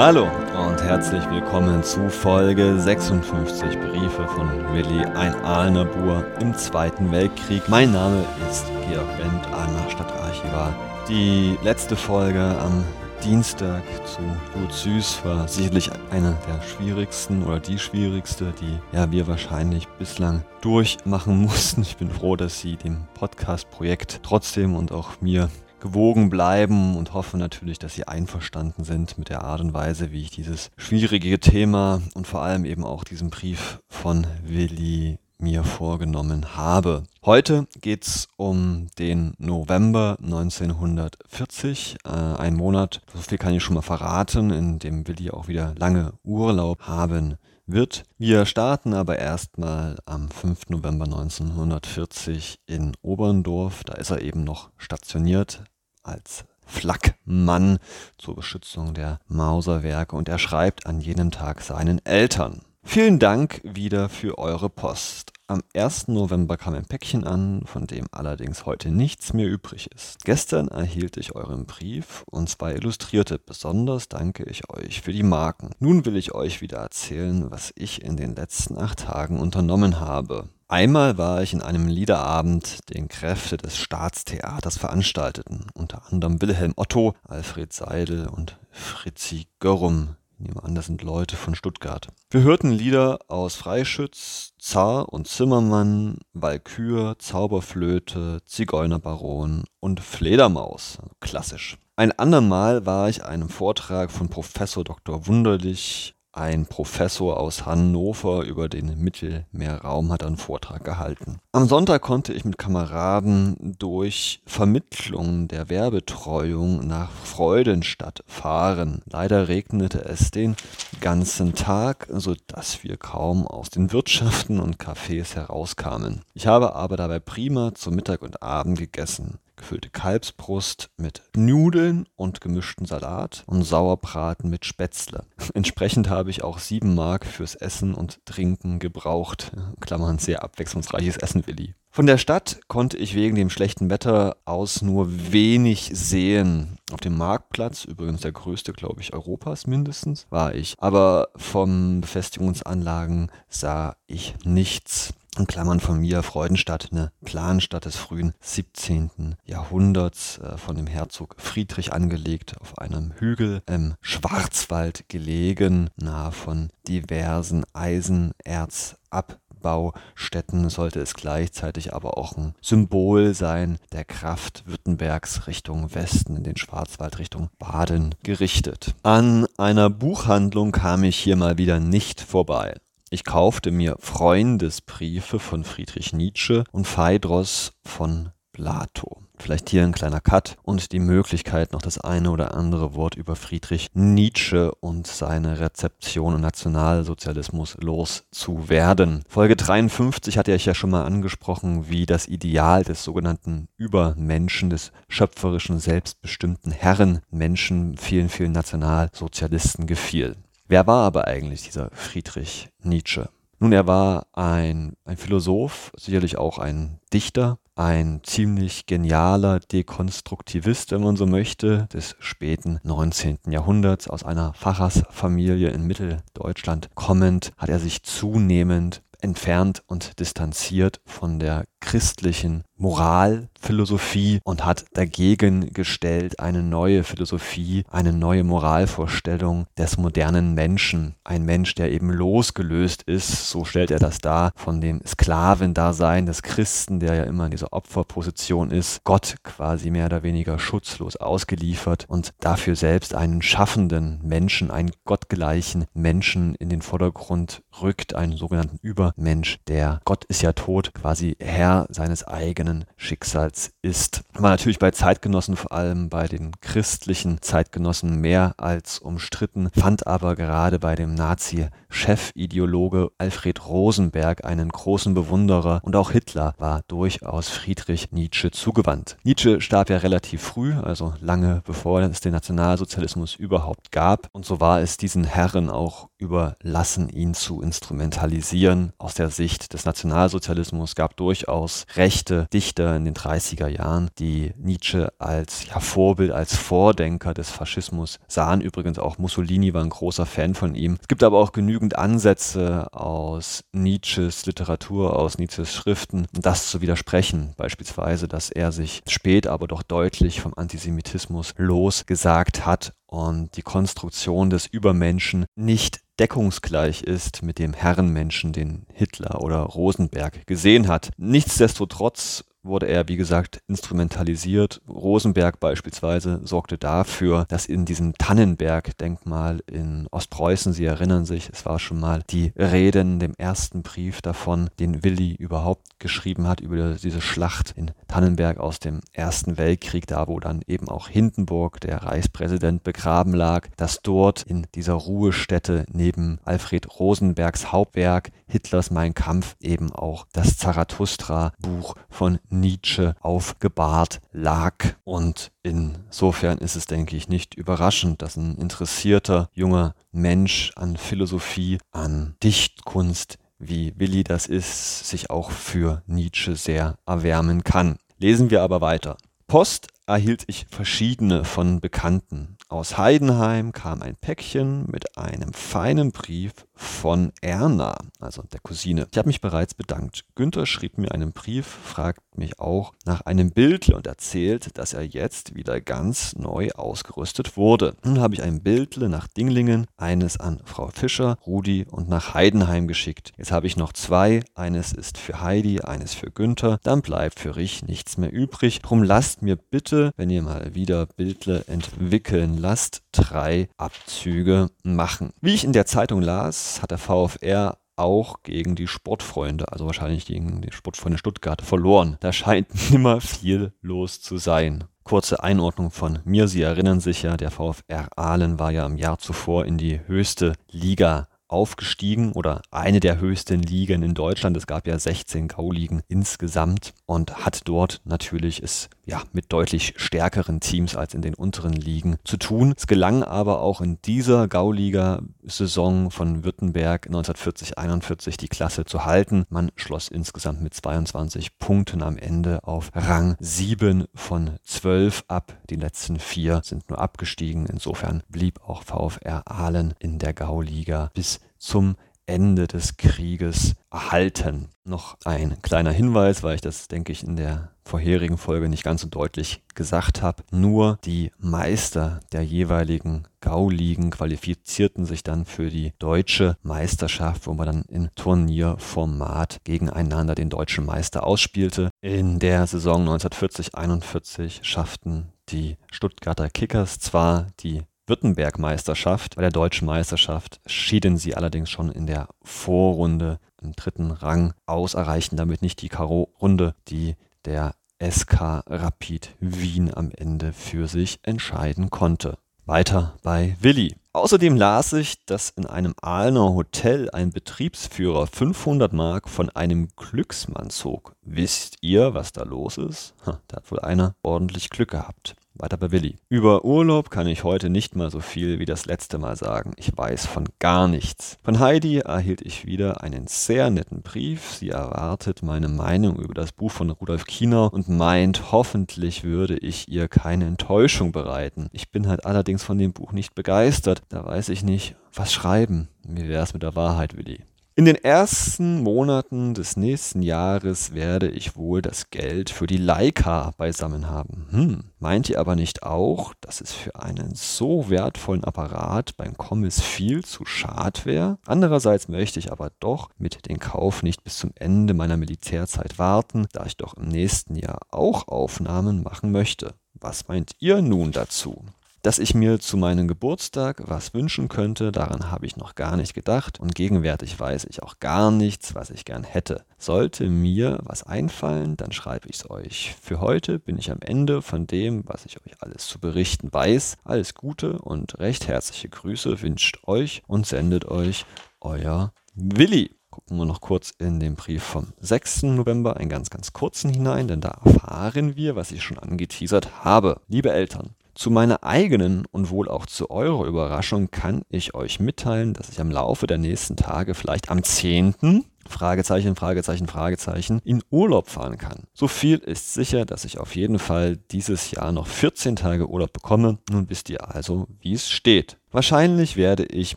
Hallo und herzlich willkommen zu Folge 56 Briefe von Willi, ein Aalnerbur im Zweiten Weltkrieg. Mein Name ist Georg Wendt, Aalner Stadtarchivar. Die letzte Folge am Dienstag zu Gut Süß war sicherlich eine der schwierigsten oder die schwierigste, die ja wir wahrscheinlich bislang durchmachen mussten. Ich bin froh, dass Sie dem Podcast-Projekt trotzdem und auch mir gewogen bleiben und hoffe natürlich, dass Sie einverstanden sind mit der Art und Weise, wie ich dieses schwierige Thema und vor allem eben auch diesen Brief von Willi mir vorgenommen habe. Heute geht es um den November 1940, äh, ein Monat, so viel kann ich schon mal verraten, in dem Willi auch wieder lange Urlaub haben wird. Wir starten aber erstmal am 5. November 1940 in Oberndorf. Da ist er eben noch stationiert als Flakmann zur Beschützung der Mauserwerke und er schreibt an jenem Tag seinen Eltern. Vielen Dank wieder für eure Post. Am 1. November kam ein Päckchen an, von dem allerdings heute nichts mehr übrig ist. Gestern erhielt ich euren Brief und zwei Illustrierte. Besonders danke ich euch für die Marken. Nun will ich euch wieder erzählen, was ich in den letzten acht Tagen unternommen habe. Einmal war ich in einem Liederabend, den Kräfte des Staatstheaters veranstalteten, unter anderem Wilhelm Otto, Alfred Seidel und Fritzi Görrum ich nehme an, das sind Leute von Stuttgart. Wir hörten Lieder aus Freischütz, Zar und Zimmermann, Walkür, Zauberflöte, Zigeunerbaron und Fledermaus. Klassisch. Ein andermal war ich einem Vortrag von Professor Dr. Wunderlich ein Professor aus Hannover über den Mittelmeerraum hat einen Vortrag gehalten. Am Sonntag konnte ich mit Kameraden durch Vermittlung der Werbetreuung nach Freudenstadt fahren. Leider regnete es den ganzen Tag, sodass wir kaum aus den Wirtschaften und Cafés herauskamen. Ich habe aber dabei prima zu Mittag und Abend gegessen gefüllte Kalbsbrust mit Nudeln und gemischten Salat und Sauerbraten mit Spätzle. Entsprechend habe ich auch sieben Mark fürs Essen und Trinken gebraucht. Klammern sehr abwechslungsreiches Essen, Willi. Von der Stadt konnte ich wegen dem schlechten Wetter aus nur wenig sehen. Auf dem Marktplatz, übrigens der größte, glaube ich, Europas mindestens, war ich. Aber vom Befestigungsanlagen sah ich nichts in Klammern von mir, Freudenstadt, eine Planstadt des frühen 17. Jahrhunderts, äh, von dem Herzog Friedrich angelegt, auf einem Hügel im Schwarzwald gelegen, nahe von diversen Eisenerzabbaustätten sollte es gleichzeitig aber auch ein Symbol sein der Kraft Württembergs Richtung Westen, in den Schwarzwald Richtung Baden gerichtet. An einer Buchhandlung kam ich hier mal wieder nicht vorbei. Ich kaufte mir Freundesbriefe von Friedrich Nietzsche und Phaedros von Plato. Vielleicht hier ein kleiner Cut und die Möglichkeit, noch das eine oder andere Wort über Friedrich Nietzsche und seine Rezeption im Nationalsozialismus loszuwerden. Folge 53 hatte ich ja schon mal angesprochen, wie das Ideal des sogenannten Übermenschen, des schöpferischen, selbstbestimmten Herrenmenschen vielen, vielen Nationalsozialisten gefiel. Wer war aber eigentlich dieser Friedrich Nietzsche? Nun, er war ein, ein Philosoph, sicherlich auch ein Dichter, ein ziemlich genialer Dekonstruktivist, wenn man so möchte, des späten 19. Jahrhunderts. Aus einer Pfarrersfamilie in Mitteldeutschland kommend, hat er sich zunehmend entfernt und distanziert von der christlichen Moralphilosophie und hat dagegen gestellt eine neue Philosophie, eine neue Moralvorstellung des modernen Menschen. Ein Mensch, der eben losgelöst ist, so stellt er das dar, von dem Sklavendasein des Christen, der ja immer in dieser Opferposition ist, Gott quasi mehr oder weniger schutzlos ausgeliefert und dafür selbst einen schaffenden Menschen, einen gottgleichen Menschen in den Vordergrund rückt, einen sogenannten Übermensch, der Gott ist ja tot, quasi Herr seines eigenen Schicksals ist. War natürlich bei Zeitgenossen, vor allem bei den christlichen Zeitgenossen, mehr als umstritten, fand aber gerade bei dem Nazi-Chefideologe Alfred Rosenberg einen großen Bewunderer und auch Hitler war durchaus Friedrich Nietzsche zugewandt. Nietzsche starb ja relativ früh, also lange bevor es den Nationalsozialismus überhaupt gab und so war es diesen Herren auch überlassen, ihn zu instrumentalisieren. Aus der Sicht des Nationalsozialismus gab durchaus rechte Dichter in den 30er Jahren, die Nietzsche als ja, Vorbild, als Vordenker des Faschismus sahen. Übrigens auch Mussolini war ein großer Fan von ihm. Es gibt aber auch genügend Ansätze aus Nietzsches Literatur, aus Nietzsches Schriften, das zu widersprechen. Beispielsweise, dass er sich spät, aber doch deutlich vom Antisemitismus losgesagt hat und die Konstruktion des Übermenschen nicht deckungsgleich ist mit dem Herrenmenschen, den Hitler oder Rosenberg gesehen hat. Nichtsdestotrotz wurde er, wie gesagt, instrumentalisiert. Rosenberg beispielsweise sorgte dafür, dass in diesem Tannenberg-Denkmal in Ostpreußen, Sie erinnern sich, es war schon mal die Rede in dem ersten Brief davon, den Willi überhaupt geschrieben hat, über diese Schlacht in Tannenberg aus dem Ersten Weltkrieg, da wo dann eben auch Hindenburg, der Reichspräsident, begraben lag, dass dort in dieser Ruhestätte neben Alfred Rosenbergs Hauptwerk Hitlers Mein Kampf eben auch das Zarathustra-Buch von Nietzsche aufgebahrt lag. Und insofern ist es, denke ich, nicht überraschend, dass ein interessierter junger Mensch an Philosophie, an Dichtkunst, wie Willi das ist, sich auch für Nietzsche sehr erwärmen kann. Lesen wir aber weiter. Post erhielt ich verschiedene von Bekannten. Aus Heidenheim kam ein Päckchen mit einem feinen Brief von Erna, also der Cousine. Ich habe mich bereits bedankt. Günther schrieb mir einen Brief, fragt mich auch nach einem Bildle und erzählt, dass er jetzt wieder ganz neu ausgerüstet wurde. Nun habe ich ein Bildle nach Dinglingen, eines an Frau Fischer, Rudi und nach Heidenheim geschickt. Jetzt habe ich noch zwei, eines ist für Heidi, eines für Günther, dann bleibt für Rich nichts mehr übrig. Drum lasst mir bitte, wenn ihr mal wieder Bildle entwickeln lasst, drei Abzüge machen. Wie ich in der Zeitung las, hat der VfR auch gegen die Sportfreunde, also wahrscheinlich gegen die Sportfreunde Stuttgart, verloren. Da scheint nimmer viel los zu sein. Kurze Einordnung von mir. Sie erinnern sich ja, der VfR Aalen war ja im Jahr zuvor in die höchste Liga aufgestiegen oder eine der höchsten Ligen in Deutschland. Es gab ja 16 Gauligen insgesamt und hat dort natürlich es ja mit deutlich stärkeren Teams als in den unteren Ligen zu tun. Es gelang aber auch in dieser Gauliga-Saison von Württemberg 1940-41 die Klasse zu halten. Man schloss insgesamt mit 22 Punkten am Ende auf Rang 7 von 12 ab. Die letzten vier sind nur abgestiegen. Insofern blieb auch VfR Aalen in der Gauliga bis zum Ende des Krieges erhalten. Noch ein kleiner Hinweis, weil ich das, denke ich, in der vorherigen Folge nicht ganz so deutlich gesagt habe. Nur die Meister der jeweiligen Gauligen qualifizierten sich dann für die deutsche Meisterschaft, wo man dann in Turnierformat gegeneinander den deutschen Meister ausspielte. In der Saison 1940-41 schafften die Stuttgarter Kickers zwar die Württemberg-Meisterschaft. Bei der deutschen Meisterschaft schieden sie allerdings schon in der Vorrunde im dritten Rang aus, erreichten damit nicht die Karo-Runde, die der SK Rapid Wien am Ende für sich entscheiden konnte. Weiter bei Willi. Außerdem las ich, dass in einem Aalener Hotel ein Betriebsführer 500 Mark von einem Glücksmann zog. Wisst ihr, was da los ist? Ha, da hat wohl einer ordentlich Glück gehabt. Weiter bei Willi. Über Urlaub kann ich heute nicht mal so viel wie das letzte Mal sagen. Ich weiß von gar nichts. Von Heidi erhielt ich wieder einen sehr netten Brief. Sie erwartet meine Meinung über das Buch von Rudolf Kiener und meint, hoffentlich würde ich ihr keine Enttäuschung bereiten. Ich bin halt allerdings von dem Buch nicht begeistert. Da weiß ich nicht, was schreiben. Wie wär's mit der Wahrheit, Willi? In den ersten Monaten des nächsten Jahres werde ich wohl das Geld für die Leica beisammen haben. Hm, meint ihr aber nicht auch, dass es für einen so wertvollen Apparat beim Kommis viel zu schad wäre? Andererseits möchte ich aber doch mit dem Kauf nicht bis zum Ende meiner Militärzeit warten, da ich doch im nächsten Jahr auch Aufnahmen machen möchte. Was meint ihr nun dazu? Dass ich mir zu meinem Geburtstag was wünschen könnte, daran habe ich noch gar nicht gedacht und gegenwärtig weiß ich auch gar nichts, was ich gern hätte. Sollte mir was einfallen, dann schreibe ich es euch. Für heute bin ich am Ende von dem, was ich euch alles zu berichten weiß. Alles Gute und recht herzliche Grüße wünscht euch und sendet euch euer Willi. Gucken wir noch kurz in den Brief vom 6. November, einen ganz, ganz kurzen hinein, denn da erfahren wir, was ich schon angeteasert habe. Liebe Eltern, Zu meiner eigenen und wohl auch zu eurer Überraschung kann ich euch mitteilen, dass ich am Laufe der nächsten Tage, vielleicht am 10., Fragezeichen, Fragezeichen, Fragezeichen, in Urlaub fahren kann. So viel ist sicher, dass ich auf jeden Fall dieses Jahr noch 14 Tage Urlaub bekomme. Nun wisst ihr also, wie es steht. Wahrscheinlich werde ich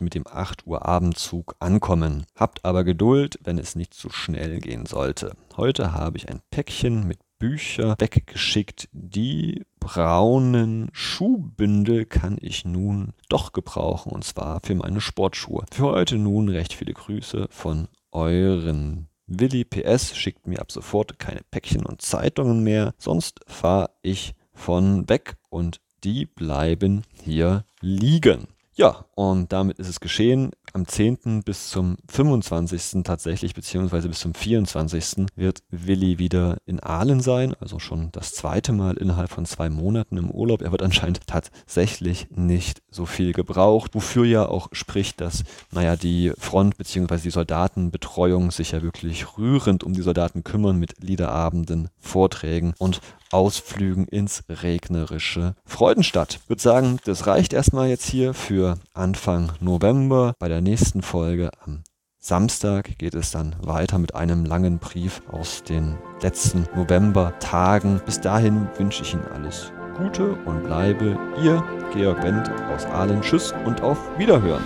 mit dem 8 Uhr Abendzug ankommen. Habt aber Geduld, wenn es nicht zu schnell gehen sollte. Heute habe ich ein Päckchen mit Bücher weggeschickt. Die braunen Schuhbündel kann ich nun doch gebrauchen und zwar für meine Sportschuhe. Für heute nun recht viele Grüße von euren Willi PS schickt mir ab sofort keine Päckchen und Zeitungen mehr, sonst fahre ich von weg und die bleiben hier liegen. Ja, und damit ist es geschehen. Am 10. bis zum 25. tatsächlich, beziehungsweise bis zum 24. wird Willi wieder in Aalen sein, also schon das zweite Mal innerhalb von zwei Monaten im Urlaub. Er wird anscheinend tatsächlich nicht so viel gebraucht, wofür ja auch spricht, dass, naja, die Front beziehungsweise die Soldatenbetreuung sich ja wirklich rührend um die Soldaten kümmern mit Liederabenden, Vorträgen und Ausflügen ins regnerische Freudenstadt. Ich würde sagen, das reicht erstmal jetzt hier für Anfang November. Bei der nächsten Folge am Samstag geht es dann weiter mit einem langen Brief aus den letzten November-Tagen. Bis dahin wünsche ich Ihnen alles Gute und bleibe Ihr Georg Wendt aus Aalen. Tschüss und auf Wiederhören.